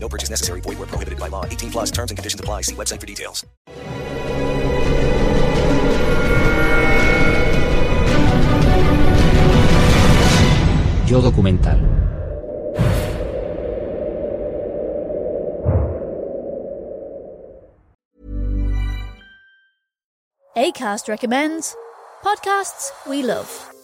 No purchase necessary. Void where prohibited by law. 18 plus terms and conditions apply. See website for details. Yo documental. ACAST recommends podcasts we love.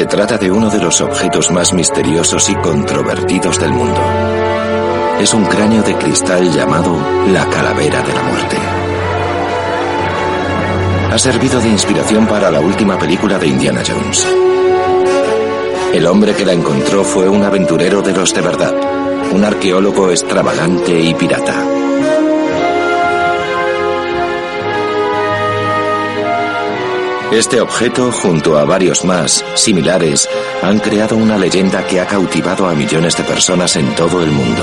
Se trata de uno de los objetos más misteriosos y controvertidos del mundo. Es un cráneo de cristal llamado la calavera de la muerte. Ha servido de inspiración para la última película de Indiana Jones. El hombre que la encontró fue un aventurero de los de verdad, un arqueólogo extravagante y pirata. Este objeto, junto a varios más similares, han creado una leyenda que ha cautivado a millones de personas en todo el mundo.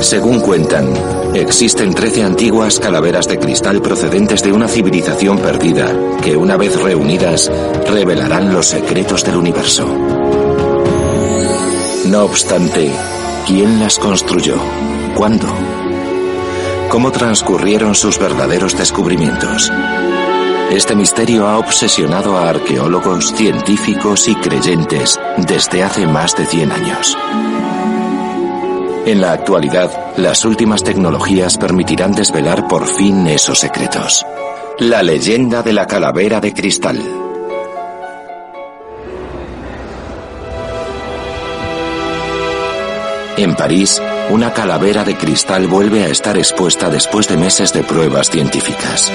Según cuentan, existen 13 antiguas calaveras de cristal procedentes de una civilización perdida que una vez reunidas revelarán los secretos del universo. No obstante, ¿quién las construyó? ¿Cuándo? ¿Cómo transcurrieron sus verdaderos descubrimientos? Este misterio ha obsesionado a arqueólogos, científicos y creyentes desde hace más de 100 años. En la actualidad, las últimas tecnologías permitirán desvelar por fin esos secretos. La leyenda de la calavera de cristal. En París, una calavera de cristal vuelve a estar expuesta después de meses de pruebas científicas.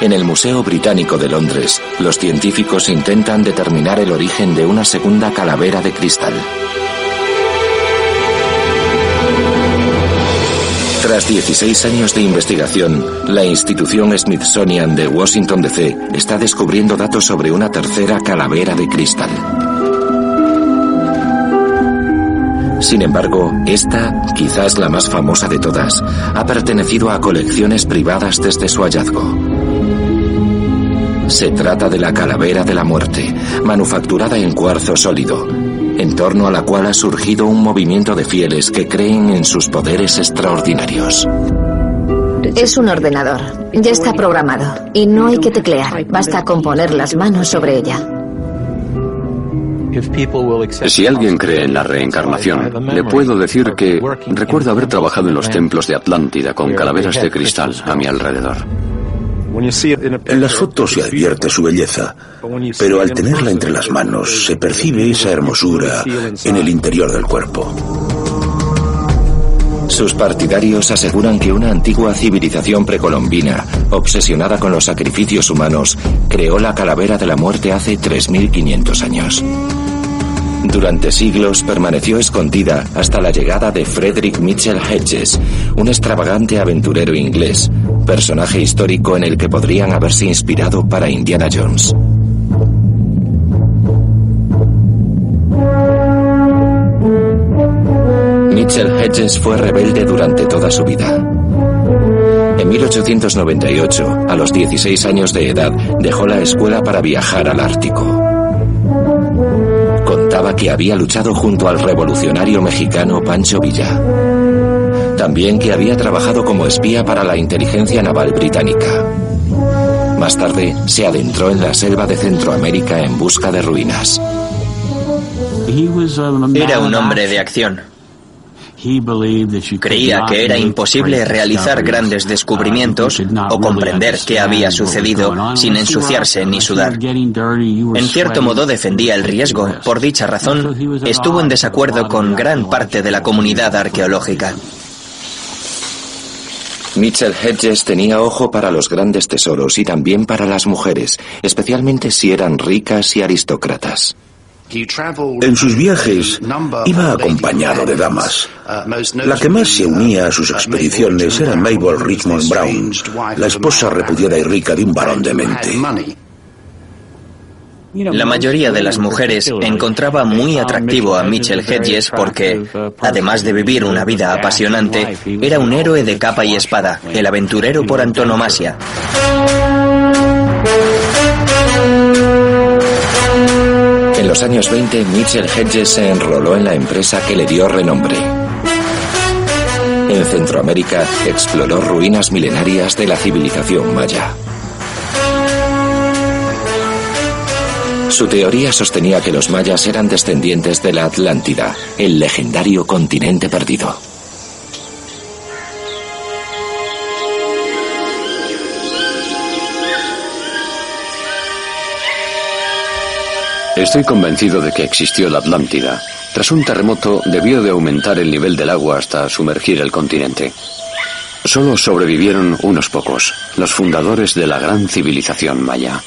En el Museo Británico de Londres, los científicos intentan determinar el origen de una segunda calavera de cristal. Tras 16 años de investigación, la institución Smithsonian de Washington DC está descubriendo datos sobre una tercera calavera de cristal. Sin embargo, esta, quizás la más famosa de todas, ha pertenecido a colecciones privadas desde su hallazgo. Se trata de la calavera de la muerte, manufacturada en cuarzo sólido, en torno a la cual ha surgido un movimiento de fieles que creen en sus poderes extraordinarios. Es un ordenador. Ya está programado. Y no hay que teclear. Basta con poner las manos sobre ella. Si alguien cree en la reencarnación, le puedo decir que recuerdo haber trabajado en los templos de Atlántida con calaveras de cristal a mi alrededor. En las fotos se advierte su belleza, pero al tenerla entre las manos se percibe esa hermosura en el interior del cuerpo. Sus partidarios aseguran que una antigua civilización precolombina, obsesionada con los sacrificios humanos, creó la calavera de la muerte hace 3.500 años. Durante siglos permaneció escondida hasta la llegada de Frederick Mitchell Hedges, un extravagante aventurero inglés, personaje histórico en el que podrían haberse inspirado para Indiana Jones. Mitchell Hedges fue rebelde durante toda su vida. En 1898, a los 16 años de edad, dejó la escuela para viajar al Ártico. Que había luchado junto al revolucionario mexicano Pancho Villa. También que había trabajado como espía para la inteligencia naval británica. Más tarde, se adentró en la selva de Centroamérica en busca de ruinas. Era un hombre de acción. Creía que era imposible realizar grandes descubrimientos o comprender qué había sucedido sin ensuciarse ni sudar. En cierto modo defendía el riesgo. Por dicha razón, estuvo en desacuerdo con gran parte de la comunidad arqueológica. Mitchell Hedges tenía ojo para los grandes tesoros y también para las mujeres, especialmente si eran ricas y aristócratas. En sus viajes iba acompañado de damas. La que más se unía a sus expediciones era Mabel Richmond Brown, la esposa repudiada y rica de un varón de mente. La mayoría de las mujeres encontraba muy atractivo a Mitchell Hedges porque, además de vivir una vida apasionante, era un héroe de capa y espada, el aventurero por antonomasia. En los años 20, Mitchell Hedges se enroló en la empresa que le dio renombre. En Centroamérica exploró ruinas milenarias de la civilización maya. Su teoría sostenía que los mayas eran descendientes de la Atlántida, el legendario continente perdido. Estoy convencido de que existió la Atlántida. Tras un terremoto debió de aumentar el nivel del agua hasta sumergir el continente. Solo sobrevivieron unos pocos, los fundadores de la gran civilización maya.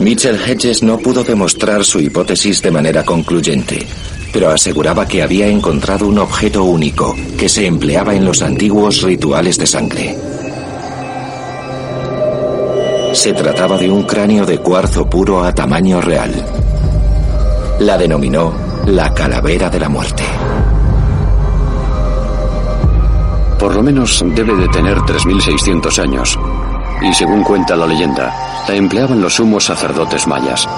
Mitchell Hedges no pudo demostrar su hipótesis de manera concluyente, pero aseguraba que había encontrado un objeto único que se empleaba en los antiguos rituales de sangre. Se trataba de un cráneo de cuarzo puro a tamaño real. La denominó la calavera de la muerte. Por lo menos debe de tener 3.600 años. Y según cuenta la leyenda, la empleaban los sumos sacerdotes mayas.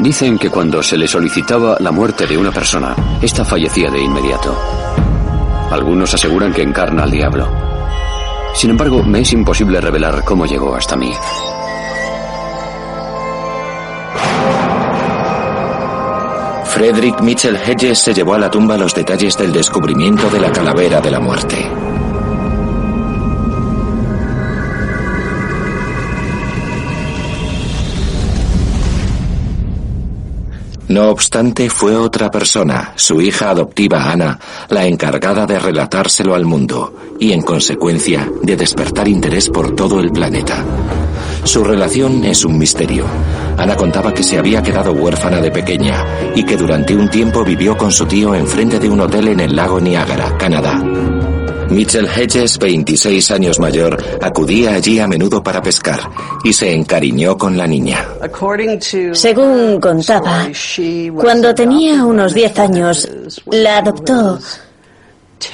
Dicen que cuando se le solicitaba la muerte de una persona, ésta fallecía de inmediato. Algunos aseguran que encarna al diablo. Sin embargo, me es imposible revelar cómo llegó hasta mí. Frederick Mitchell Hedges se llevó a la tumba los detalles del descubrimiento de la calavera de la muerte. No obstante, fue otra persona, su hija adoptiva Ana, la encargada de relatárselo al mundo y, en consecuencia, de despertar interés por todo el planeta. Su relación es un misterio. Ana contaba que se había quedado huérfana de pequeña y que durante un tiempo vivió con su tío enfrente de un hotel en el lago Niágara, Canadá. Mitchell Hedges, 26 años mayor, acudía allí a menudo para pescar y se encariñó con la niña. Según contaba, cuando tenía unos 10 años, la adoptó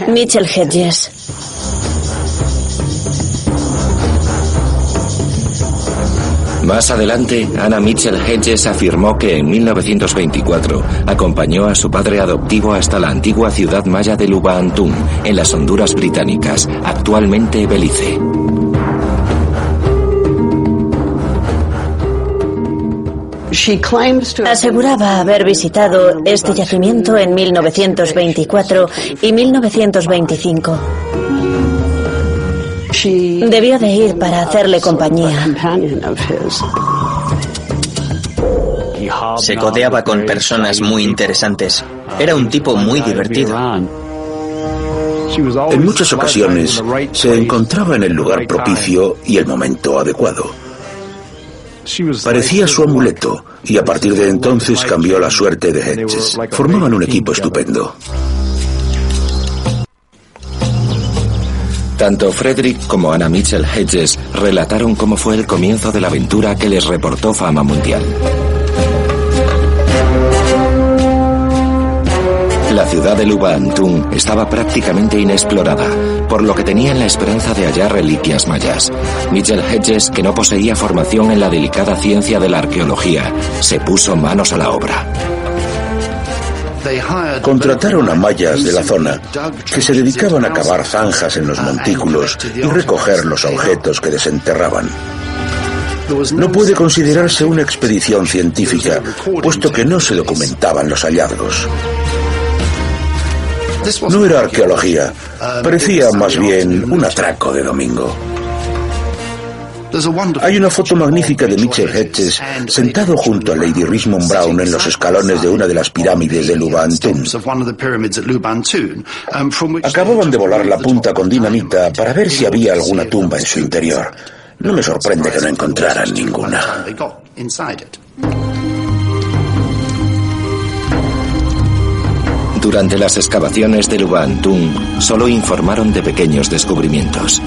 Mitchell Hedges. Más adelante, Anna Mitchell Hedges afirmó que en 1924 acompañó a su padre adoptivo hasta la antigua ciudad maya de Lubaantún, en las Honduras británicas, actualmente Belice. Aseguraba haber visitado este yacimiento en 1924 y 1925. Debió de ir para hacerle compañía. Se codeaba con personas muy interesantes. Era un tipo muy divertido. En muchas ocasiones se encontraba en el lugar propicio y el momento adecuado. Parecía su amuleto y a partir de entonces cambió la suerte de Hedges. Formaban un equipo estupendo. Tanto Frederick como Anna Mitchell Hedges relataron cómo fue el comienzo de la aventura que les reportó fama mundial. La ciudad de Lubantún estaba prácticamente inexplorada, por lo que tenían la esperanza de hallar reliquias mayas. Mitchell Hedges, que no poseía formación en la delicada ciencia de la arqueología, se puso manos a la obra. Contrataron a mayas de la zona que se dedicaban a cavar zanjas en los montículos y recoger los objetos que desenterraban. No puede considerarse una expedición científica, puesto que no se documentaban los hallazgos. No era arqueología, parecía más bien un atraco de domingo. Hay una foto magnífica de Mitchell Hedges sentado junto a Lady Richmond Brown en los escalones de una de las pirámides de Lubantun. Acababan de volar la punta con dinamita para ver si había alguna tumba en su interior. No me sorprende que no encontraran ninguna. Durante las excavaciones de Lubantun solo informaron de pequeños descubrimientos.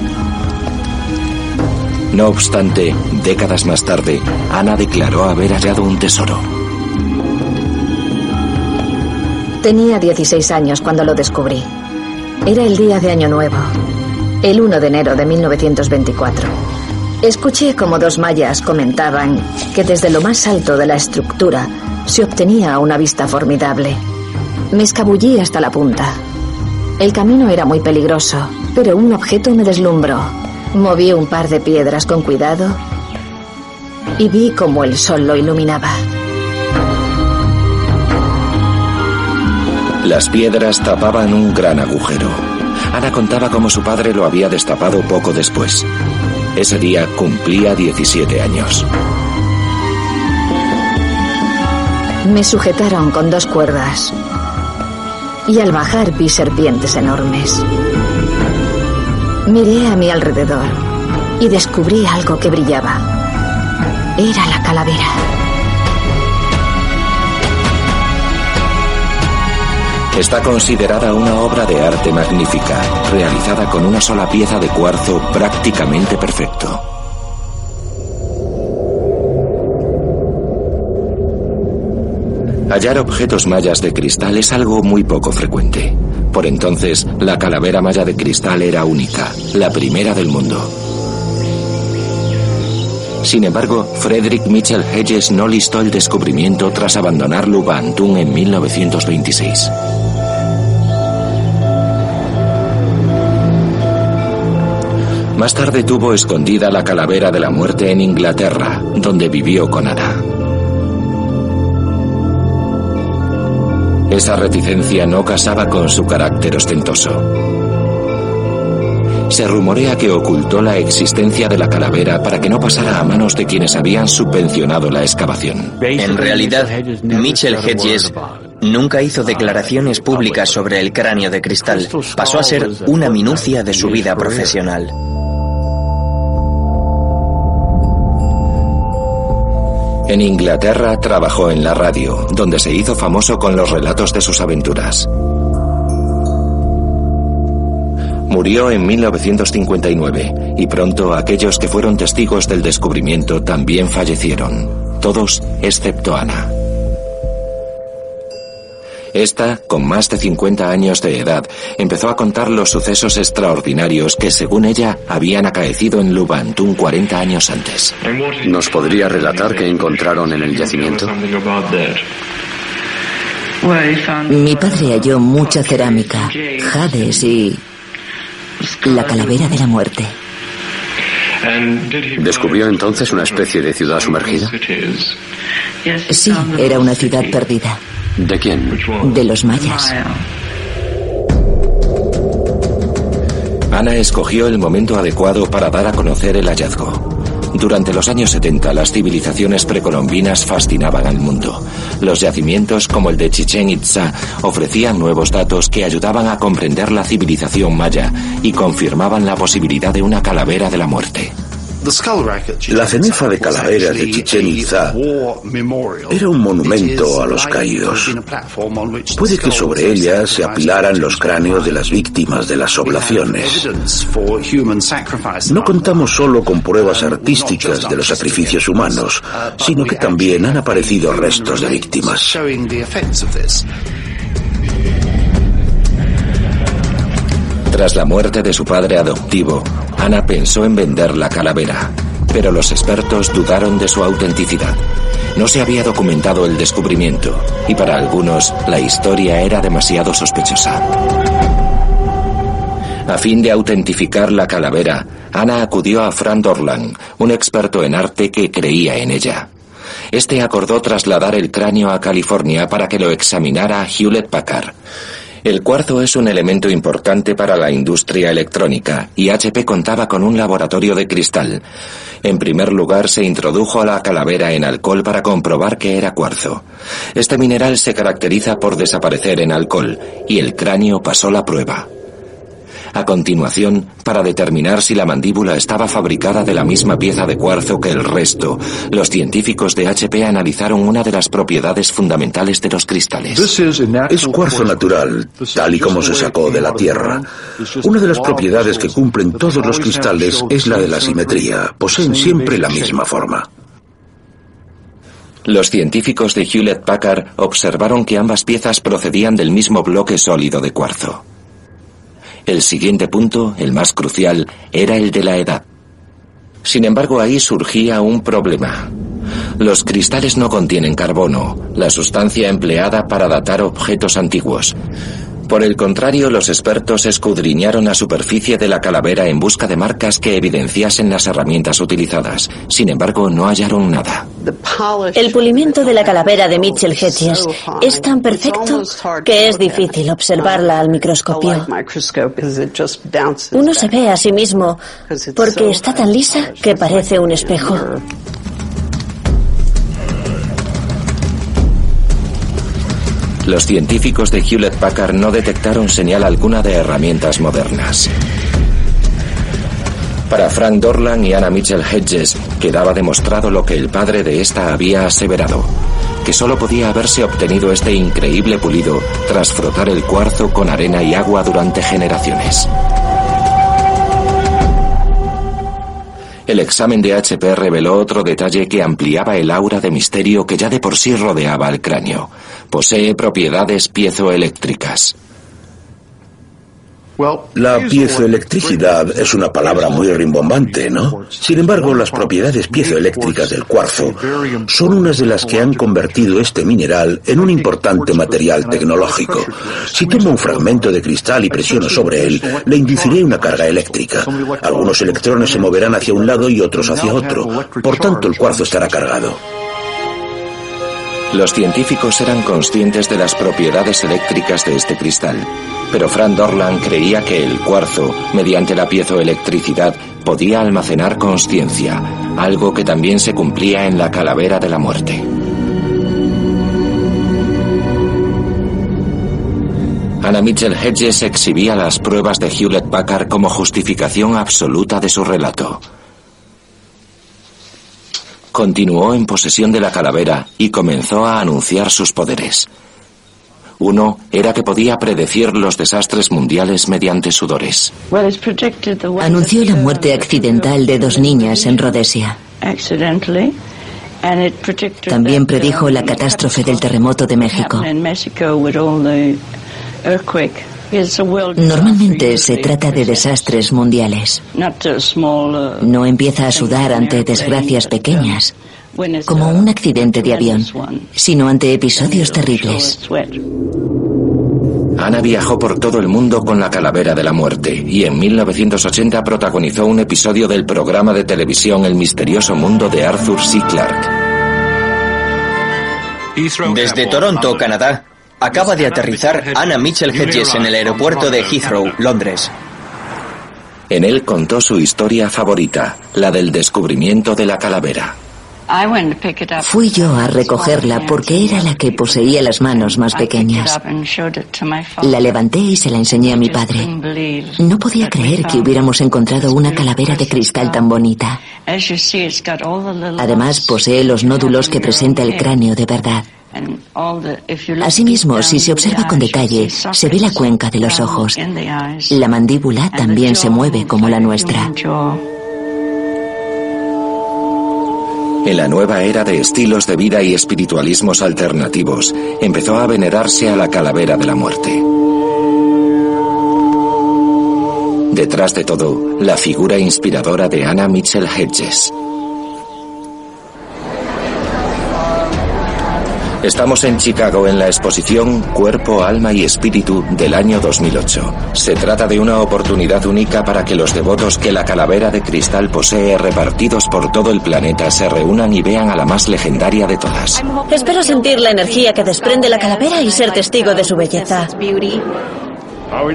No obstante, décadas más tarde, Ana declaró haber hallado un tesoro. Tenía 16 años cuando lo descubrí. Era el día de Año Nuevo, el 1 de enero de 1924. Escuché como dos mayas comentaban que desde lo más alto de la estructura se obtenía una vista formidable. Me escabullí hasta la punta. El camino era muy peligroso, pero un objeto me deslumbró. Moví un par de piedras con cuidado y vi cómo el sol lo iluminaba. Las piedras tapaban un gran agujero. Ana contaba cómo su padre lo había destapado poco después. Ese día cumplía 17 años. Me sujetaron con dos cuerdas y al bajar vi serpientes enormes. Miré a mi alrededor y descubrí algo que brillaba. Era la calavera. Está considerada una obra de arte magnífica, realizada con una sola pieza de cuarzo prácticamente perfecto. Hallar objetos mayas de cristal es algo muy poco frecuente. Por entonces, la calavera maya de cristal era única, la primera del mundo. Sin embargo, Frederick Mitchell Hedges no listó el descubrimiento tras abandonar Lubantún en 1926. Más tarde tuvo escondida la calavera de la muerte en Inglaterra, donde vivió con Ana. Esa reticencia no casaba con su carácter ostentoso. Se rumorea que ocultó la existencia de la calavera para que no pasara a manos de quienes habían subvencionado la excavación. En realidad, Mitchell Hedges nunca hizo declaraciones públicas sobre el cráneo de cristal. Pasó a ser una minucia de su vida profesional. En Inglaterra trabajó en la radio, donde se hizo famoso con los relatos de sus aventuras. Murió en 1959 y pronto aquellos que fueron testigos del descubrimiento también fallecieron, todos excepto Ana. Esta, con más de 50 años de edad, empezó a contar los sucesos extraordinarios que, según ella, habían acaecido en Lubantún 40 años antes. ¿Nos podría relatar qué encontraron en el yacimiento? Mi padre halló mucha cerámica, jades y la calavera de la muerte. ¿Descubrió entonces una especie de ciudad sumergida? Sí, era una ciudad perdida. ¿De quién? De los mayas. Ana escogió el momento adecuado para dar a conocer el hallazgo. Durante los años 70 las civilizaciones precolombinas fascinaban al mundo. Los yacimientos como el de Chichen Itza ofrecían nuevos datos que ayudaban a comprender la civilización maya y confirmaban la posibilidad de una calavera de la muerte. La cenefa de calaveras de Chichen Itza era un monumento a los caídos. Puede que sobre ella se apilaran los cráneos de las víctimas de las oblaciones. No contamos solo con pruebas artísticas de los sacrificios humanos, sino que también han aparecido restos de víctimas. Tras la muerte de su padre adoptivo, Ana pensó en vender la calavera, pero los expertos dudaron de su autenticidad. No se había documentado el descubrimiento y para algunos la historia era demasiado sospechosa. A fin de autentificar la calavera, Ana acudió a Fran Dorlan, un experto en arte que creía en ella. Este acordó trasladar el cráneo a California para que lo examinara Hewlett Packard. El cuarzo es un elemento importante para la industria electrónica y HP contaba con un laboratorio de cristal. En primer lugar, se introdujo la calavera en alcohol para comprobar que era cuarzo. Este mineral se caracteriza por desaparecer en alcohol y el cráneo pasó la prueba. A continuación, para determinar si la mandíbula estaba fabricada de la misma pieza de cuarzo que el resto, los científicos de HP analizaron una de las propiedades fundamentales de los cristales. Es cuarzo natural, tal y como se sacó de la Tierra. Una de las propiedades que cumplen todos los cristales es la de la simetría. Poseen siempre la misma forma. Los científicos de Hewlett Packard observaron que ambas piezas procedían del mismo bloque sólido de cuarzo. El siguiente punto, el más crucial, era el de la edad. Sin embargo, ahí surgía un problema. Los cristales no contienen carbono, la sustancia empleada para datar objetos antiguos. Por el contrario, los expertos escudriñaron la superficie de la calavera en busca de marcas que evidenciasen las herramientas utilizadas. Sin embargo, no hallaron nada. El pulimiento de la calavera de Mitchell Hedges es tan perfecto que es difícil observarla al microscopio. Uno se ve a sí mismo porque está tan lisa que parece un espejo. Los científicos de Hewlett Packard no detectaron señal alguna de herramientas modernas. Para Frank Dorlan y Anna Mitchell Hedges quedaba demostrado lo que el padre de esta había aseverado, que solo podía haberse obtenido este increíble pulido tras frotar el cuarzo con arena y agua durante generaciones. El examen de HP reveló otro detalle que ampliaba el aura de misterio que ya de por sí rodeaba el cráneo. Posee propiedades piezoeléctricas. La piezoelectricidad es una palabra muy rimbombante, ¿no? Sin embargo, las propiedades piezoeléctricas del cuarzo son unas de las que han convertido este mineral en un importante material tecnológico. Si tomo un fragmento de cristal y presiono sobre él, le induciré una carga eléctrica. Algunos electrones se moverán hacia un lado y otros hacia otro. Por tanto, el cuarzo estará cargado. Los científicos eran conscientes de las propiedades eléctricas de este cristal, pero Frank Dorland creía que el cuarzo, mediante la piezoelectricidad, podía almacenar conciencia, algo que también se cumplía en la calavera de la muerte. Anna Mitchell Hedges exhibía las pruebas de Hewlett Packard como justificación absoluta de su relato. Continuó en posesión de la calavera y comenzó a anunciar sus poderes. Uno era que podía predecir los desastres mundiales mediante sudores. Anunció la muerte accidental de dos niñas en Rhodesia. También predijo la catástrofe del terremoto de México. Normalmente se trata de desastres mundiales. No empieza a sudar ante desgracias pequeñas, como un accidente de avión, sino ante episodios terribles. Ana viajó por todo el mundo con la calavera de la muerte y en 1980 protagonizó un episodio del programa de televisión El misterioso mundo de Arthur C. Clarke. Desde Toronto, Canadá, Acaba de aterrizar Anna Mitchell Hedges en el aeropuerto de Heathrow, Londres. En él contó su historia favorita, la del descubrimiento de la calavera. Fui yo a recogerla porque era la que poseía las manos más pequeñas. La levanté y se la enseñé a mi padre. No podía creer que hubiéramos encontrado una calavera de cristal tan bonita. Además, posee los nódulos que presenta el cráneo de verdad. Asimismo, si se observa con detalle, se ve la cuenca de los ojos. La mandíbula también se mueve como la nuestra. En la nueva era de estilos de vida y espiritualismos alternativos, empezó a venerarse a la calavera de la muerte. Detrás de todo, la figura inspiradora de Anna Mitchell Hedges. Estamos en Chicago en la exposición Cuerpo, Alma y Espíritu del año 2008. Se trata de una oportunidad única para que los devotos que la calavera de cristal posee repartidos por todo el planeta se reúnan y vean a la más legendaria de todas. Espero sentir la energía que desprende la calavera y ser testigo de su belleza.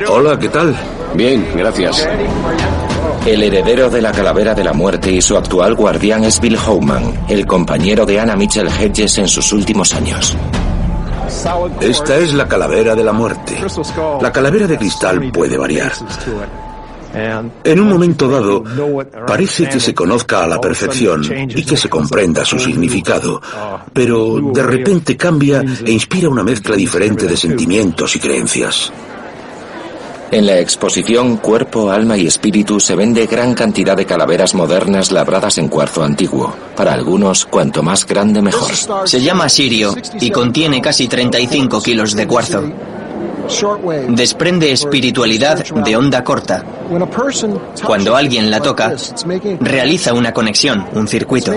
Hola, ¿qué tal? Bien, gracias. El heredero de la calavera de la muerte y su actual guardián es Bill Howman, el compañero de Anna Mitchell Hedges en sus últimos años. Esta es la calavera de la muerte. La calavera de cristal puede variar. En un momento dado, parece que se conozca a la perfección y que se comprenda su significado, pero de repente cambia e inspira una mezcla diferente de sentimientos y creencias. En la exposición Cuerpo, Alma y Espíritu se vende gran cantidad de calaveras modernas labradas en cuarzo antiguo. Para algunos, cuanto más grande mejor. Se llama Sirio y contiene casi 35 kilos de cuarzo. Desprende espiritualidad de onda corta. Cuando alguien la toca, realiza una conexión, un circuito.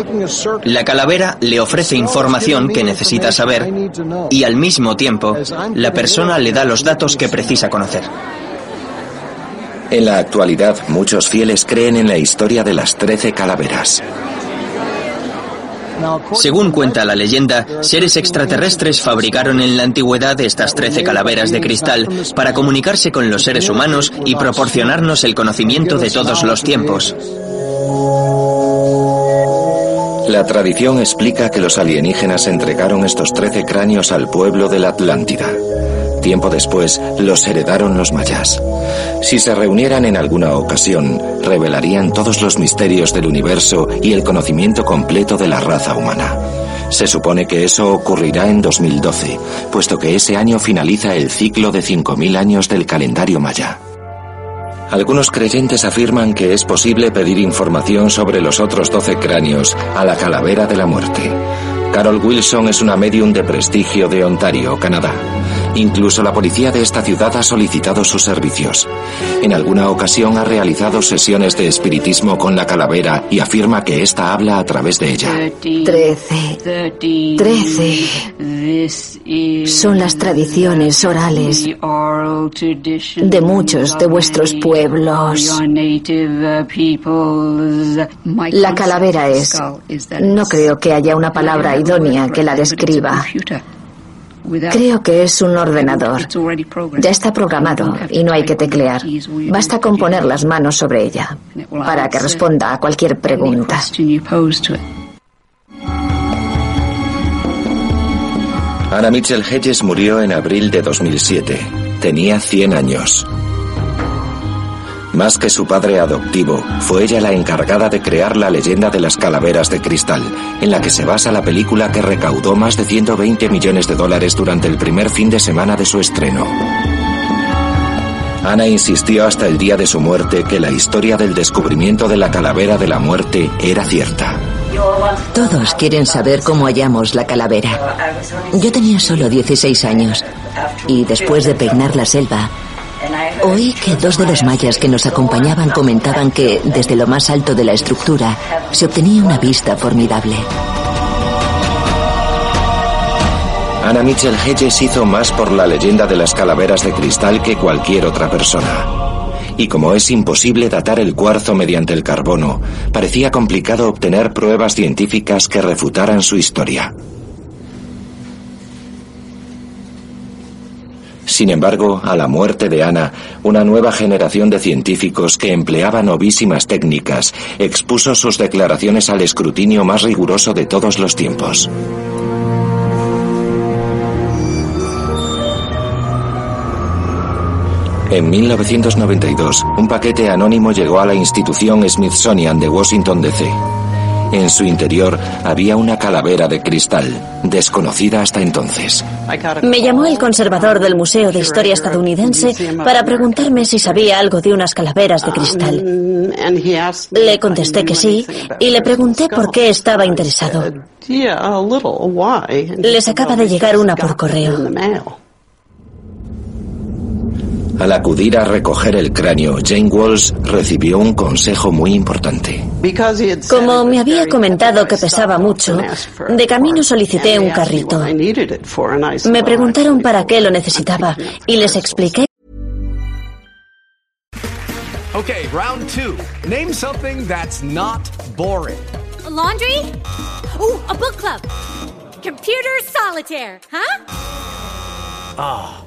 La calavera le ofrece información que necesita saber y al mismo tiempo la persona le da los datos que precisa conocer. En la actualidad, muchos fieles creen en la historia de las trece calaveras. Según cuenta la leyenda, seres extraterrestres fabricaron en la antigüedad estas trece calaveras de cristal para comunicarse con los seres humanos y proporcionarnos el conocimiento de todos los tiempos. La tradición explica que los alienígenas entregaron estos trece cráneos al pueblo de la Atlántida. Tiempo después los heredaron los mayas. Si se reunieran en alguna ocasión, revelarían todos los misterios del universo y el conocimiento completo de la raza humana. Se supone que eso ocurrirá en 2012, puesto que ese año finaliza el ciclo de 5.000 años del calendario maya. Algunos creyentes afirman que es posible pedir información sobre los otros 12 cráneos a la calavera de la muerte. Carol Wilson es una medium de prestigio de Ontario, Canadá. Incluso la policía de esta ciudad ha solicitado sus servicios. En alguna ocasión ha realizado sesiones de espiritismo con la calavera y afirma que ésta habla a través de ella. Trece. Trece. Son las tradiciones orales de muchos de vuestros pueblos. La calavera es... No creo que haya una palabra idónea que la describa. Creo que es un ordenador. Ya está programado y no hay que teclear. Basta con poner las manos sobre ella para que responda a cualquier pregunta. Anna Mitchell Hedges murió en abril de 2007. Tenía 100 años. Más que su padre adoptivo, fue ella la encargada de crear la leyenda de las calaveras de cristal, en la que se basa la película que recaudó más de 120 millones de dólares durante el primer fin de semana de su estreno. Ana insistió hasta el día de su muerte que la historia del descubrimiento de la calavera de la muerte era cierta. Todos quieren saber cómo hallamos la calavera. Yo tenía solo 16 años y después de peinar la selva, Oí que dos de los mayas que nos acompañaban comentaban que desde lo más alto de la estructura se obtenía una vista formidable. Anna Mitchell Hedges hizo más por la leyenda de las calaveras de cristal que cualquier otra persona. Y como es imposible datar el cuarzo mediante el carbono, parecía complicado obtener pruebas científicas que refutaran su historia. Sin embargo, a la muerte de Ana, una nueva generación de científicos que empleaban novísimas técnicas expuso sus declaraciones al escrutinio más riguroso de todos los tiempos. En 1992, un paquete anónimo llegó a la institución Smithsonian de Washington, D.C. En su interior había una calavera de cristal, desconocida hasta entonces. Me llamó el conservador del Museo de Historia estadounidense para preguntarme si sabía algo de unas calaveras de cristal. Le contesté que sí y le pregunté por qué estaba interesado. Les acaba de llegar una por correo. Al acudir a recoger el cráneo, Jane Walls recibió un consejo muy importante. Como me había comentado que pesaba mucho, de camino solicité un carrito. Me preguntaron para qué lo necesitaba y les expliqué. Okay, round two. Name something that's not boring. laundry? Ooh, a book club. Computer solitaire, huh? Ah, oh,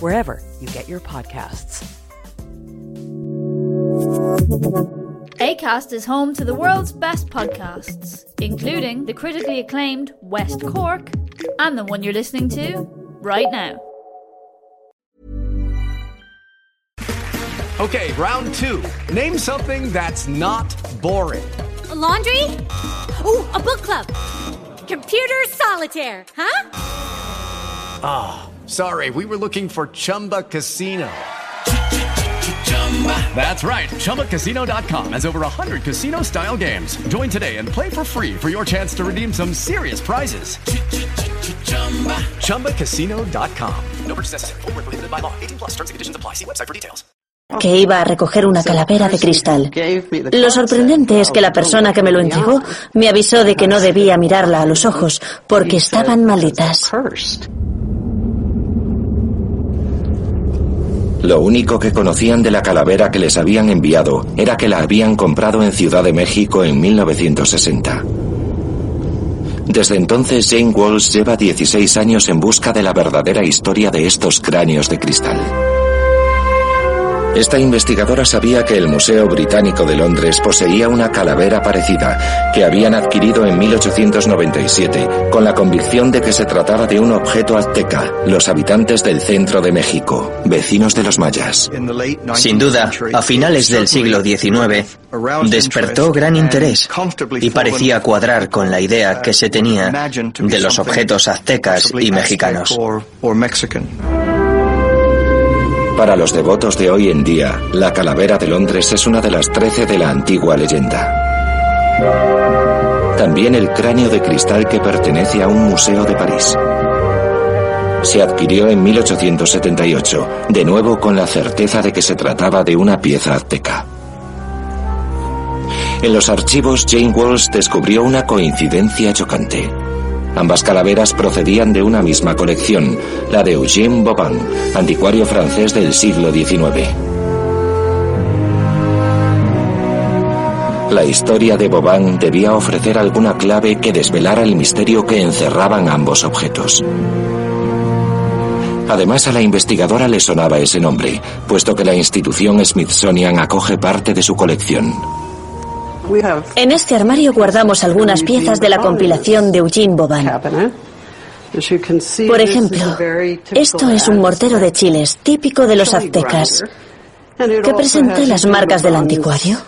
wherever you get your podcasts. ACAST is home to the world's best podcasts, including the critically acclaimed West Cork and the one you're listening to right now. Okay, round two. Name something that's not boring. A laundry? Ooh, a book club. Computer solitaire, huh? Ah, oh, sorry. We were looking for Chumba Casino. That's right. ChumbaCasino.com has over 100 casino style games. Join today and play for free for your chance to redeem some serious prizes. ChumbaCasino.com. No purchase necessary. Full prohibited by law. 18 plus terms and conditions apply. See website for details. que iba a recoger una calavera de cristal. Lo sorprendente es que la persona que me lo entregó me avisó de que no debía mirarla a los ojos porque estaban malditas. Lo único que conocían de la calavera que les habían enviado era que la habían comprado en Ciudad de México en 1960. Desde entonces Jane Walls lleva 16 años en busca de la verdadera historia de estos cráneos de cristal. Esta investigadora sabía que el Museo Británico de Londres poseía una calavera parecida que habían adquirido en 1897 con la convicción de que se trataba de un objeto azteca, los habitantes del centro de México, vecinos de los mayas. Sin duda, a finales del siglo XIX, despertó gran interés y parecía cuadrar con la idea que se tenía de los objetos aztecas y mexicanos. Para los devotos de hoy en día, la calavera de Londres es una de las trece de la antigua leyenda. También el cráneo de cristal que pertenece a un museo de París. Se adquirió en 1878, de nuevo con la certeza de que se trataba de una pieza azteca. En los archivos, Jane Walls descubrió una coincidencia chocante. Ambas calaveras procedían de una misma colección, la de Eugène Bobin, anticuario francés del siglo XIX. La historia de Bobin debía ofrecer alguna clave que desvelara el misterio que encerraban ambos objetos. Además, a la investigadora le sonaba ese nombre, puesto que la institución Smithsonian acoge parte de su colección. En este armario guardamos algunas piezas de la compilación de Eugene Boban. Por ejemplo, esto es un mortero de chiles típico de los aztecas, que presenta las marcas del anticuario.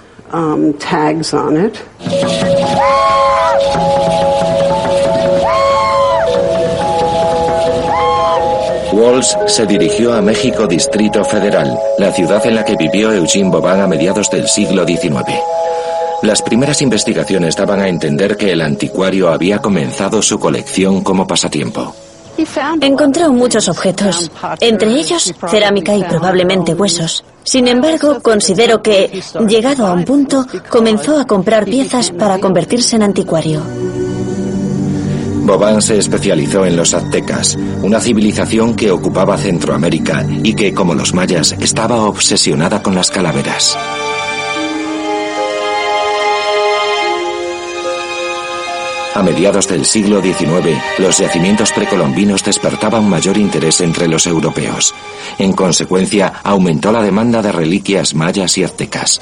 Walls se dirigió a México Distrito Federal, la ciudad en la que vivió Eugene Boban a mediados del siglo XIX. Las primeras investigaciones daban a entender que el anticuario había comenzado su colección como pasatiempo. Encontró muchos objetos, entre ellos cerámica y probablemente huesos. Sin embargo, considero que, llegado a un punto, comenzó a comprar piezas para convertirse en anticuario. Boban se especializó en los aztecas, una civilización que ocupaba Centroamérica y que, como los mayas, estaba obsesionada con las calaveras. A mediados del siglo XIX, los yacimientos precolombinos despertaban mayor interés entre los europeos. En consecuencia, aumentó la demanda de reliquias mayas y aztecas.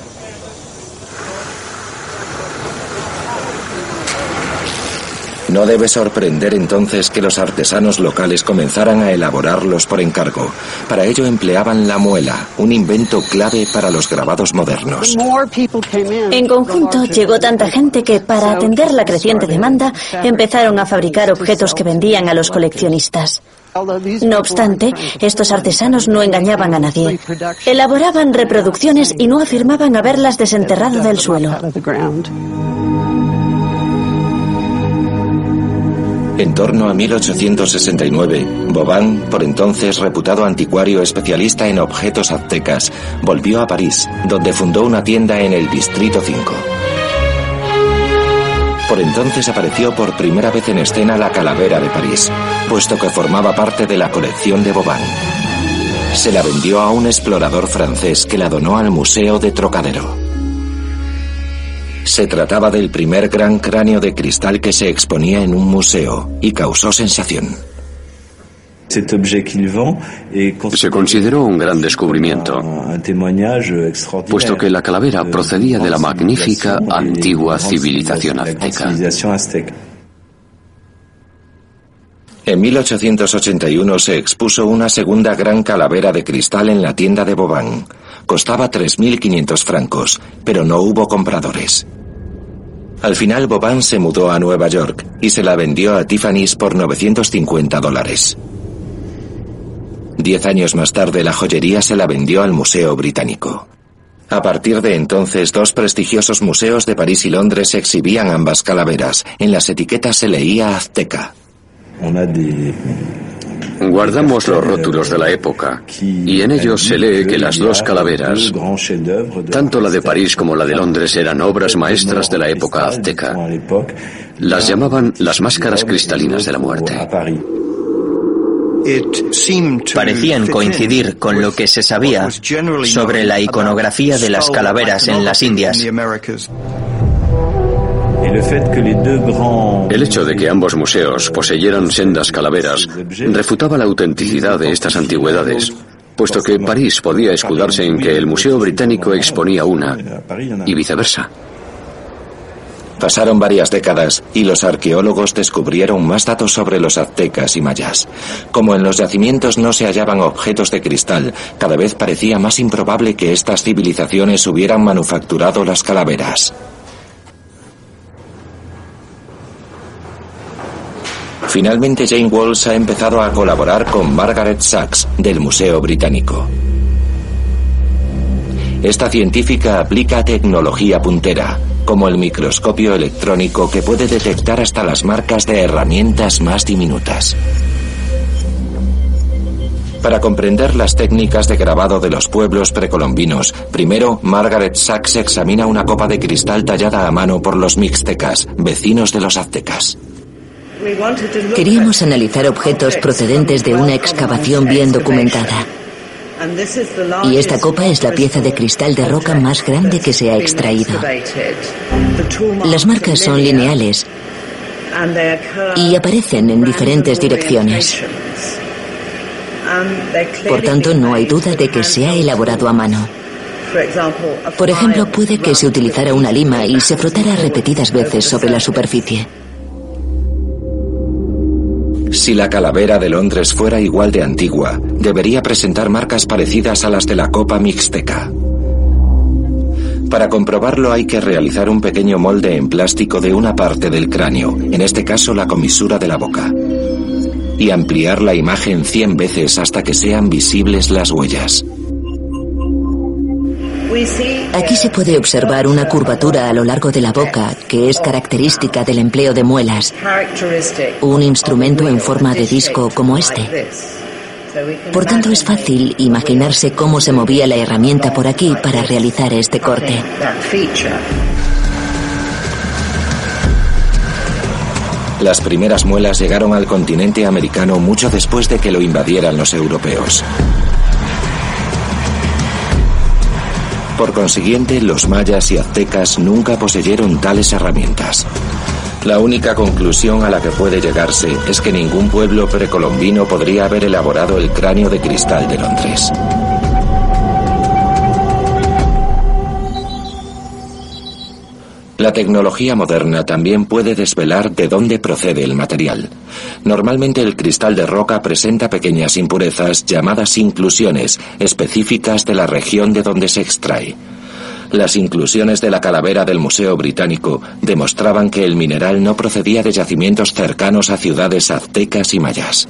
No debe sorprender entonces que los artesanos locales comenzaran a elaborarlos por encargo. Para ello empleaban la muela, un invento clave para los grabados modernos. En conjunto llegó tanta gente que para atender la creciente demanda empezaron a fabricar objetos que vendían a los coleccionistas. No obstante, estos artesanos no engañaban a nadie. Elaboraban reproducciones y no afirmaban haberlas desenterrado del suelo. En torno a 1869, Boban, por entonces reputado anticuario especialista en objetos aztecas, volvió a París, donde fundó una tienda en el Distrito 5. Por entonces apareció por primera vez en escena la calavera de París, puesto que formaba parte de la colección de Boban. Se la vendió a un explorador francés que la donó al Museo de Trocadero. Se trataba del primer gran cráneo de cristal que se exponía en un museo y causó sensación. Se consideró un gran descubrimiento, puesto que la calavera procedía de la magnífica antigua civilización azteca. En 1881 se expuso una segunda gran calavera de cristal en la tienda de Boban. Costaba 3.500 francos, pero no hubo compradores. Al final Boban se mudó a Nueva York y se la vendió a Tiffany's por 950 dólares. Diez años más tarde la joyería se la vendió al Museo Británico. A partir de entonces, dos prestigiosos museos de París y Londres exhibían ambas calaveras. En las etiquetas se leía azteca. Guardamos los rótulos de la época y en ellos se lee que las dos calaveras, tanto la de París como la de Londres, eran obras maestras de la época azteca. Las llamaban las máscaras cristalinas de la muerte. Parecían coincidir con lo que se sabía sobre la iconografía de las calaveras en las Indias. El hecho de que ambos museos poseyeran sendas calaveras refutaba la autenticidad de estas antigüedades, puesto que París podía escudarse en que el Museo Británico exponía una y viceversa. Pasaron varias décadas y los arqueólogos descubrieron más datos sobre los aztecas y mayas. Como en los yacimientos no se hallaban objetos de cristal, cada vez parecía más improbable que estas civilizaciones hubieran manufacturado las calaveras. Finalmente Jane Walls ha empezado a colaborar con Margaret Sachs del Museo Británico. Esta científica aplica tecnología puntera, como el microscopio electrónico que puede detectar hasta las marcas de herramientas más diminutas. Para comprender las técnicas de grabado de los pueblos precolombinos, primero Margaret Sachs examina una copa de cristal tallada a mano por los mixtecas, vecinos de los aztecas. Queríamos analizar objetos procedentes de una excavación bien documentada. Y esta copa es la pieza de cristal de roca más grande que se ha extraído. Las marcas son lineales y aparecen en diferentes direcciones. Por tanto, no hay duda de que se ha elaborado a mano. Por ejemplo, puede que se utilizara una lima y se frotara repetidas veces sobre la superficie. Si la calavera de Londres fuera igual de antigua, debería presentar marcas parecidas a las de la copa mixteca. Para comprobarlo hay que realizar un pequeño molde en plástico de una parte del cráneo, en este caso la comisura de la boca, y ampliar la imagen 100 veces hasta que sean visibles las huellas. Aquí se puede observar una curvatura a lo largo de la boca que es característica del empleo de muelas, un instrumento en forma de disco como este. Por tanto, es fácil imaginarse cómo se movía la herramienta por aquí para realizar este corte. Las primeras muelas llegaron al continente americano mucho después de que lo invadieran los europeos. Por consiguiente, los mayas y aztecas nunca poseyeron tales herramientas. La única conclusión a la que puede llegarse es que ningún pueblo precolombino podría haber elaborado el cráneo de cristal de Londres. La tecnología moderna también puede desvelar de dónde procede el material. Normalmente el cristal de roca presenta pequeñas impurezas llamadas inclusiones, específicas de la región de donde se extrae. Las inclusiones de la calavera del Museo Británico demostraban que el mineral no procedía de yacimientos cercanos a ciudades aztecas y mayas.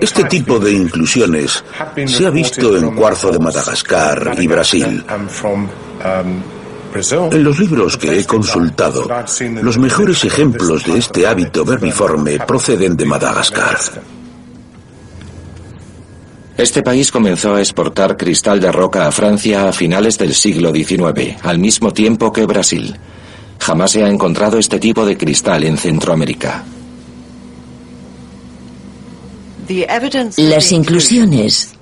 Este tipo de inclusiones se ha visto en cuarzo de Madagascar y Brasil. En los libros que he consultado, los mejores ejemplos de este hábito vermiforme proceden de Madagascar. Este país comenzó a exportar cristal de roca a Francia a finales del siglo XIX, al mismo tiempo que Brasil. Jamás se ha encontrado este tipo de cristal en Centroamérica. Las inclusiones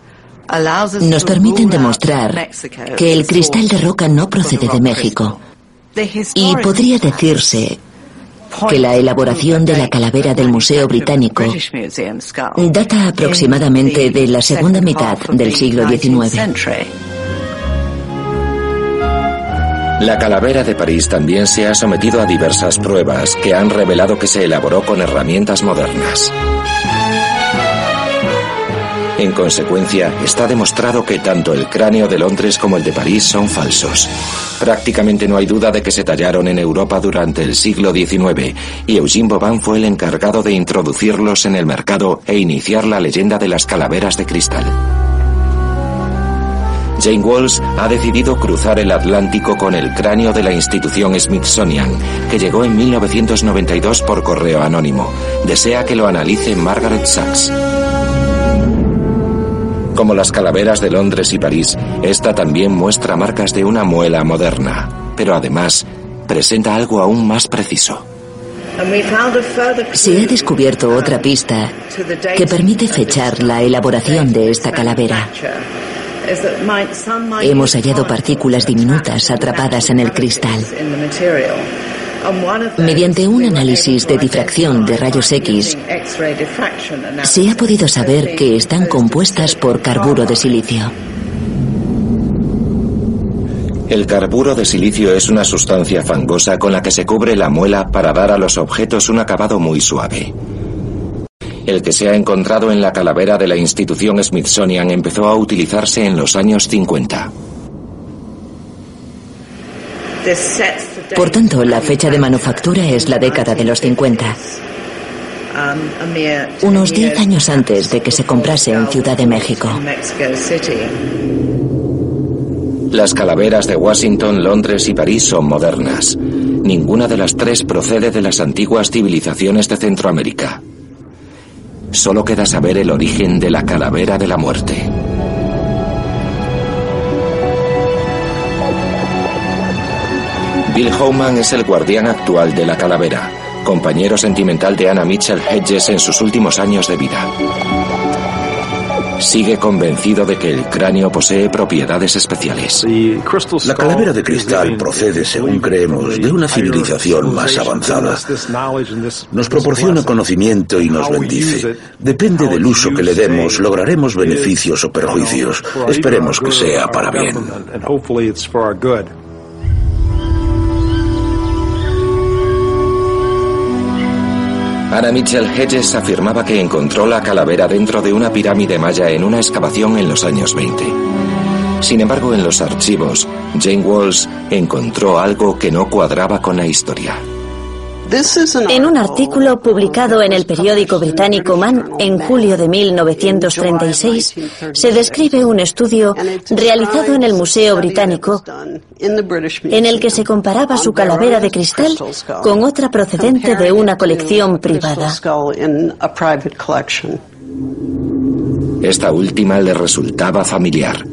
nos permiten demostrar que el cristal de roca no procede de México. Y podría decirse que la elaboración de la calavera del Museo Británico data aproximadamente de la segunda mitad del siglo XIX. La calavera de París también se ha sometido a diversas pruebas que han revelado que se elaboró con herramientas modernas. En consecuencia, está demostrado que tanto el cráneo de Londres como el de París son falsos. Prácticamente no hay duda de que se tallaron en Europa durante el siglo XIX y Eugene Boban fue el encargado de introducirlos en el mercado e iniciar la leyenda de las calaveras de cristal. Jane Walls ha decidido cruzar el Atlántico con el cráneo de la institución Smithsonian, que llegó en 1992 por correo anónimo. Desea que lo analice Margaret Sachs. Como las calaveras de Londres y París, esta también muestra marcas de una muela moderna, pero además presenta algo aún más preciso. Se ha descubierto otra pista que permite fechar la elaboración de esta calavera. Hemos hallado partículas diminutas atrapadas en el cristal. Mediante un análisis de difracción de rayos X, se ha podido saber que están compuestas por carburo de silicio. El carburo de silicio es una sustancia fangosa con la que se cubre la muela para dar a los objetos un acabado muy suave. El que se ha encontrado en la calavera de la institución Smithsonian empezó a utilizarse en los años 50. Por tanto, la fecha de manufactura es la década de los 50. Unos 10 años antes de que se comprase en Ciudad de México. Las calaveras de Washington, Londres y París son modernas. Ninguna de las tres procede de las antiguas civilizaciones de Centroamérica. Solo queda saber el origen de la calavera de la muerte. Bill Howman es el guardián actual de la calavera, compañero sentimental de Anna Mitchell Hedges en sus últimos años de vida. Sigue convencido de que el cráneo posee propiedades especiales. La calavera de cristal procede, según creemos, de una civilización más avanzada. Nos proporciona conocimiento y nos bendice. Depende del uso que le demos, lograremos beneficios o perjuicios. Esperemos que sea para bien. Anna Mitchell Hedges afirmaba que encontró la calavera dentro de una pirámide maya en una excavación en los años 20. Sin embargo, en los archivos, Jane Walls encontró algo que no cuadraba con la historia. En un artículo publicado en el periódico británico Man en julio de 1936, se describe un estudio realizado en el Museo Británico en el que se comparaba su calavera de cristal con otra procedente de una colección privada. Esta última le resultaba familiar.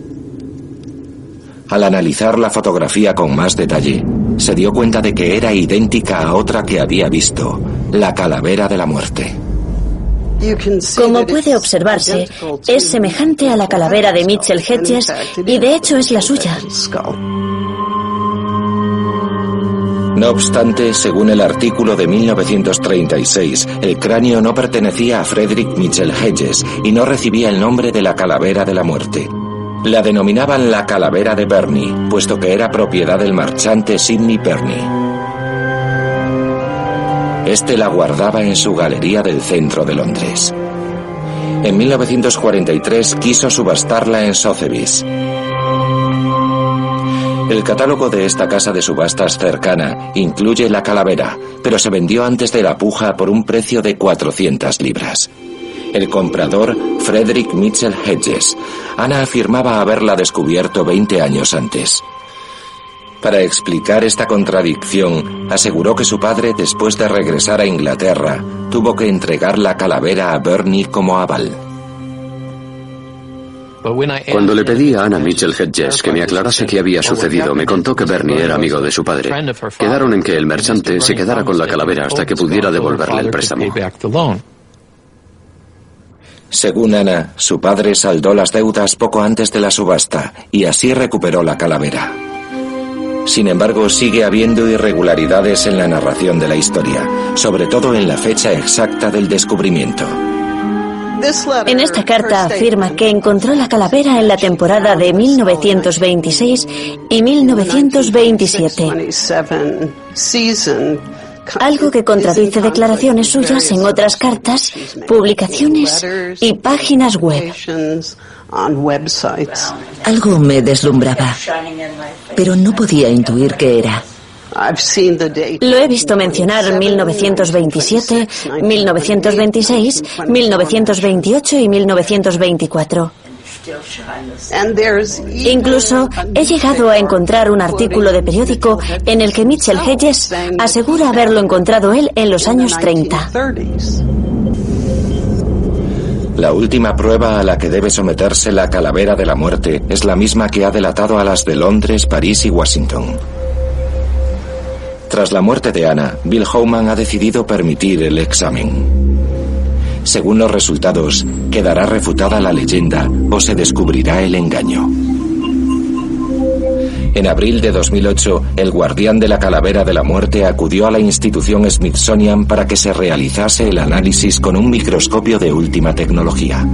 Al analizar la fotografía con más detalle, se dio cuenta de que era idéntica a otra que había visto, la calavera de la muerte. Como puede observarse, es semejante a la calavera de Mitchell Hedges y de hecho es la suya. No obstante, según el artículo de 1936, el cráneo no pertenecía a Frederick Mitchell Hedges y no recibía el nombre de la calavera de la muerte. La denominaban la calavera de Bernie, puesto que era propiedad del marchante Sidney Bernie. Este la guardaba en su galería del centro de Londres. En 1943 quiso subastarla en Sotheby's. El catálogo de esta casa de subastas cercana incluye la calavera, pero se vendió antes de la puja por un precio de 400 libras. El comprador, Frederick Mitchell Hedges, Ana afirmaba haberla descubierto 20 años antes. Para explicar esta contradicción, aseguró que su padre, después de regresar a Inglaterra, tuvo que entregar la calavera a Bernie como aval. Cuando le pedí a Anna Mitchell Hedges que me aclarase qué había sucedido, me contó que Bernie era amigo de su padre. Quedaron en que el merchante se quedara con la calavera hasta que pudiera devolverle el préstamo. Según Ana, su padre saldó las deudas poco antes de la subasta y así recuperó la calavera. Sin embargo, sigue habiendo irregularidades en la narración de la historia, sobre todo en la fecha exacta del descubrimiento. En esta carta afirma que encontró la calavera en la temporada de 1926 y 1927. Algo que contradice declaraciones suyas en otras cartas, publicaciones y páginas web. Algo me deslumbraba, pero no podía intuir qué era. Lo he visto mencionar 1927, 1926, 1928 y 1924. Incluso he llegado a encontrar un artículo de periódico en el que Mitchell Hedges asegura haberlo encontrado él en los años 30. La última prueba a la que debe someterse la calavera de la muerte es la misma que ha delatado a las de Londres, París y Washington. Tras la muerte de Anna, Bill Howman ha decidido permitir el examen. Según los resultados, quedará refutada la leyenda o se descubrirá el engaño. En abril de 2008, el guardián de la calavera de la muerte acudió a la institución Smithsonian para que se realizase el análisis con un microscopio de última tecnología.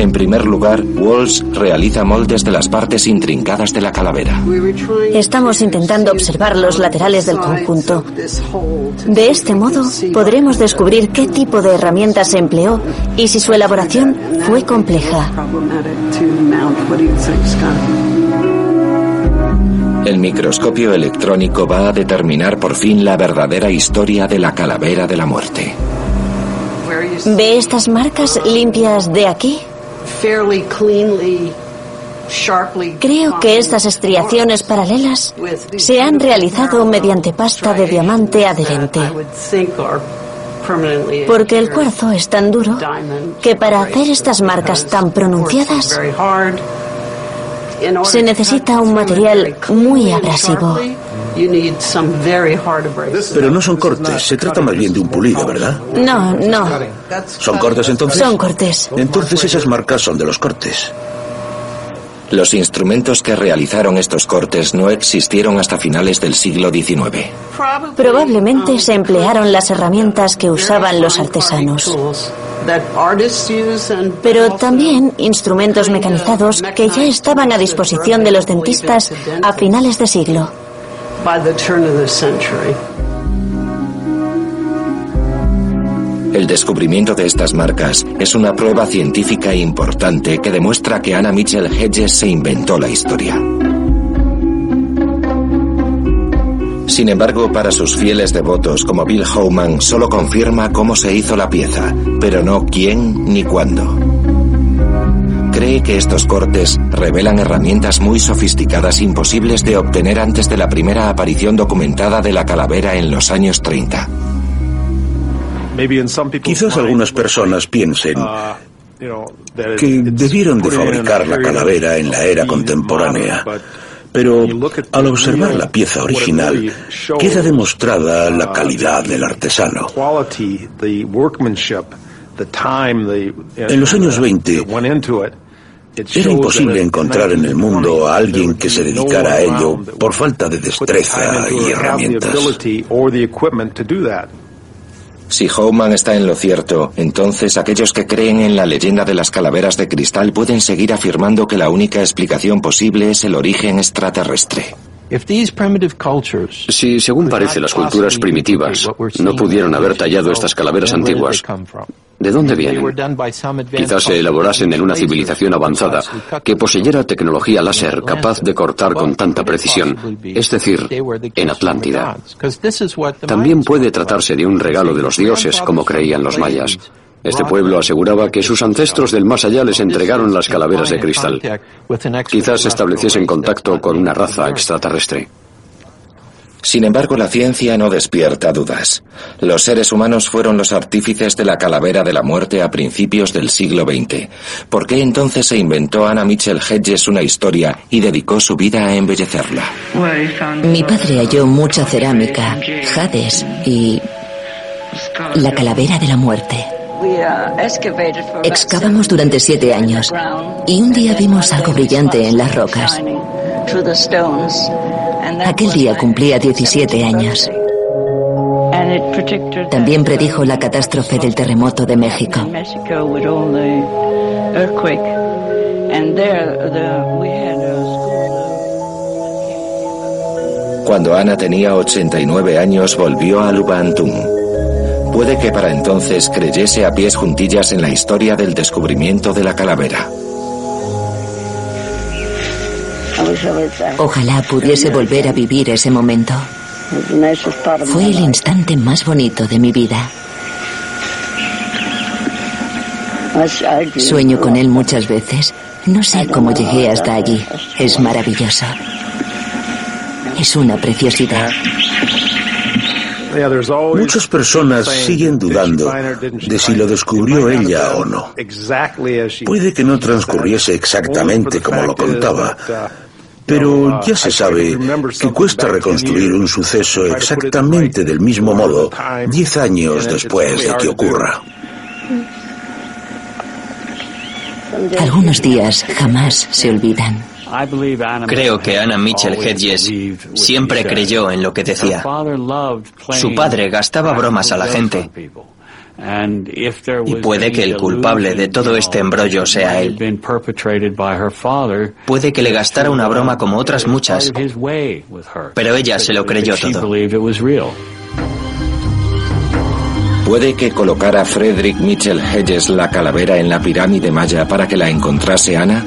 En primer lugar, Walsh realiza moldes de las partes intrincadas de la calavera. Estamos intentando observar los laterales del conjunto. De este modo, podremos descubrir qué tipo de herramientas se empleó y si su elaboración fue compleja. El microscopio electrónico va a determinar por fin la verdadera historia de la calavera de la muerte. ¿Ve estas marcas limpias de aquí? Creo que estas estriaciones paralelas se han realizado mediante pasta de diamante adherente. Porque el cuarzo es tan duro que para hacer estas marcas tan pronunciadas se necesita un material muy abrasivo. Pero no son cortes, se trata más bien de un pulido, ¿verdad? No, no. ¿Son cortes entonces? Son cortes. Entonces esas marcas son de los cortes. Los instrumentos que realizaron estos cortes no existieron hasta finales del siglo XIX. Probablemente se emplearon las herramientas que usaban los artesanos. Pero también instrumentos mecanizados que ya estaban a disposición de los dentistas a finales de siglo. El descubrimiento de estas marcas es una prueba científica importante que demuestra que Anna Mitchell Hedges se inventó la historia. Sin embargo, para sus fieles devotos como Bill Howman solo confirma cómo se hizo la pieza, pero no quién ni cuándo. Cree que estos cortes revelan herramientas muy sofisticadas imposibles de obtener antes de la primera aparición documentada de la calavera en los años 30. Quizás algunas personas piensen que debieron de fabricar la calavera en la era contemporánea. Pero al observar la pieza original, queda demostrada la calidad del artesano. En los años 20, Era imposible encontrar en el mundo a alguien que se dedicara a ello por falta de destreza y herramientas. Si Howman está en lo cierto, entonces aquellos que creen en la leyenda de las calaveras de cristal pueden seguir afirmando que la única explicación posible es el origen extraterrestre. Si, según parece, las culturas primitivas no pudieron haber tallado estas calaveras antiguas, ¿de dónde vienen? Quizás se elaborasen en una civilización avanzada que poseyera tecnología láser capaz de cortar con tanta precisión, es decir, en Atlántida. También puede tratarse de un regalo de los dioses, como creían los mayas. Este pueblo aseguraba que sus ancestros del más allá les entregaron las calaveras de cristal. Quizás estableciesen contacto con una raza extraterrestre. Sin embargo, la ciencia no despierta dudas. Los seres humanos fueron los artífices de la calavera de la muerte a principios del siglo XX. ¿Por qué entonces se inventó Anna Mitchell Hedges una historia y dedicó su vida a embellecerla? Mi padre halló mucha cerámica, jades y la calavera de la muerte. Excavamos durante siete años y un día vimos algo brillante en las rocas. Aquel día cumplía 17 años. También predijo la catástrofe del terremoto de México. Cuando Ana tenía 89 años volvió a Lubantum Puede que para entonces creyese a pies juntillas en la historia del descubrimiento de la calavera. Ojalá pudiese volver a vivir ese momento. Fue el instante más bonito de mi vida. Sueño con él muchas veces. No sé cómo llegué hasta allí. Es maravilloso. Es una preciosidad. Muchas personas siguen dudando de si lo descubrió ella o no. Puede que no transcurriese exactamente como lo contaba, pero ya se sabe que cuesta reconstruir un suceso exactamente del mismo modo diez años después de que ocurra. Algunos días jamás se olvidan. Creo que Anna Mitchell Hedges siempre creyó en lo que decía. Su padre gastaba bromas a la gente. Y puede que el culpable de todo este embrollo sea él. Puede que le gastara una broma como otras muchas, pero ella se lo creyó todo. Puede que colocara Frederick Mitchell Hedges la calavera en la pirámide maya para que la encontrase Ana.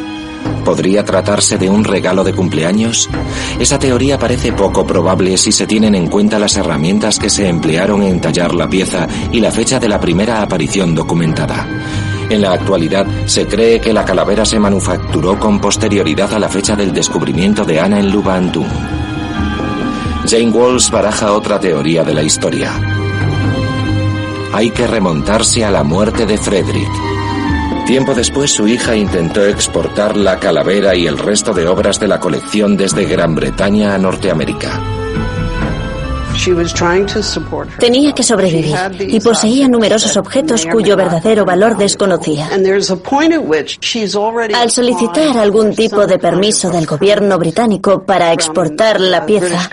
¿Podría tratarse de un regalo de cumpleaños? Esa teoría parece poco probable si se tienen en cuenta las herramientas que se emplearon en tallar la pieza y la fecha de la primera aparición documentada. En la actualidad se cree que la calavera se manufacturó con posterioridad a la fecha del descubrimiento de Ana en Lubantum. Jane Walls baraja otra teoría de la historia. Hay que remontarse a la muerte de Frederick Tiempo después su hija intentó exportar la calavera y el resto de obras de la colección desde Gran Bretaña a Norteamérica. Tenía que sobrevivir y poseía numerosos objetos cuyo verdadero valor desconocía. Al solicitar algún tipo de permiso del gobierno británico para exportar la pieza,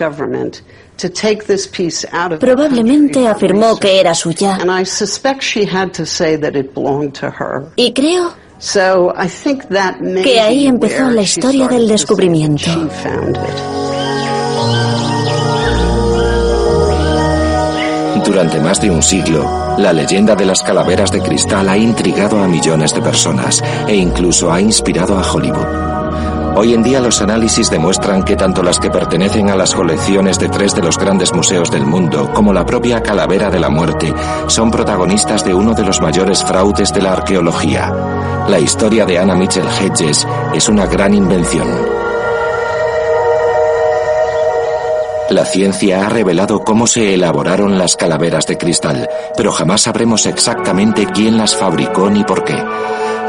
Probablemente afirmó que era suya. Y creo que ahí empezó la historia del descubrimiento. Durante más de un siglo, la leyenda de las calaveras de cristal ha intrigado a millones de personas e incluso ha inspirado a Hollywood. Hoy en día los análisis demuestran que tanto las que pertenecen a las colecciones de tres de los grandes museos del mundo como la propia Calavera de la Muerte son protagonistas de uno de los mayores fraudes de la arqueología. La historia de Anna Mitchell Hedges es una gran invención. La ciencia ha revelado cómo se elaboraron las calaveras de cristal, pero jamás sabremos exactamente quién las fabricó ni por qué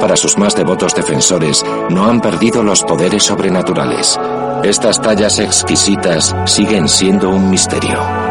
para sus más devotos defensores, no han perdido los poderes sobrenaturales. Estas tallas exquisitas siguen siendo un misterio.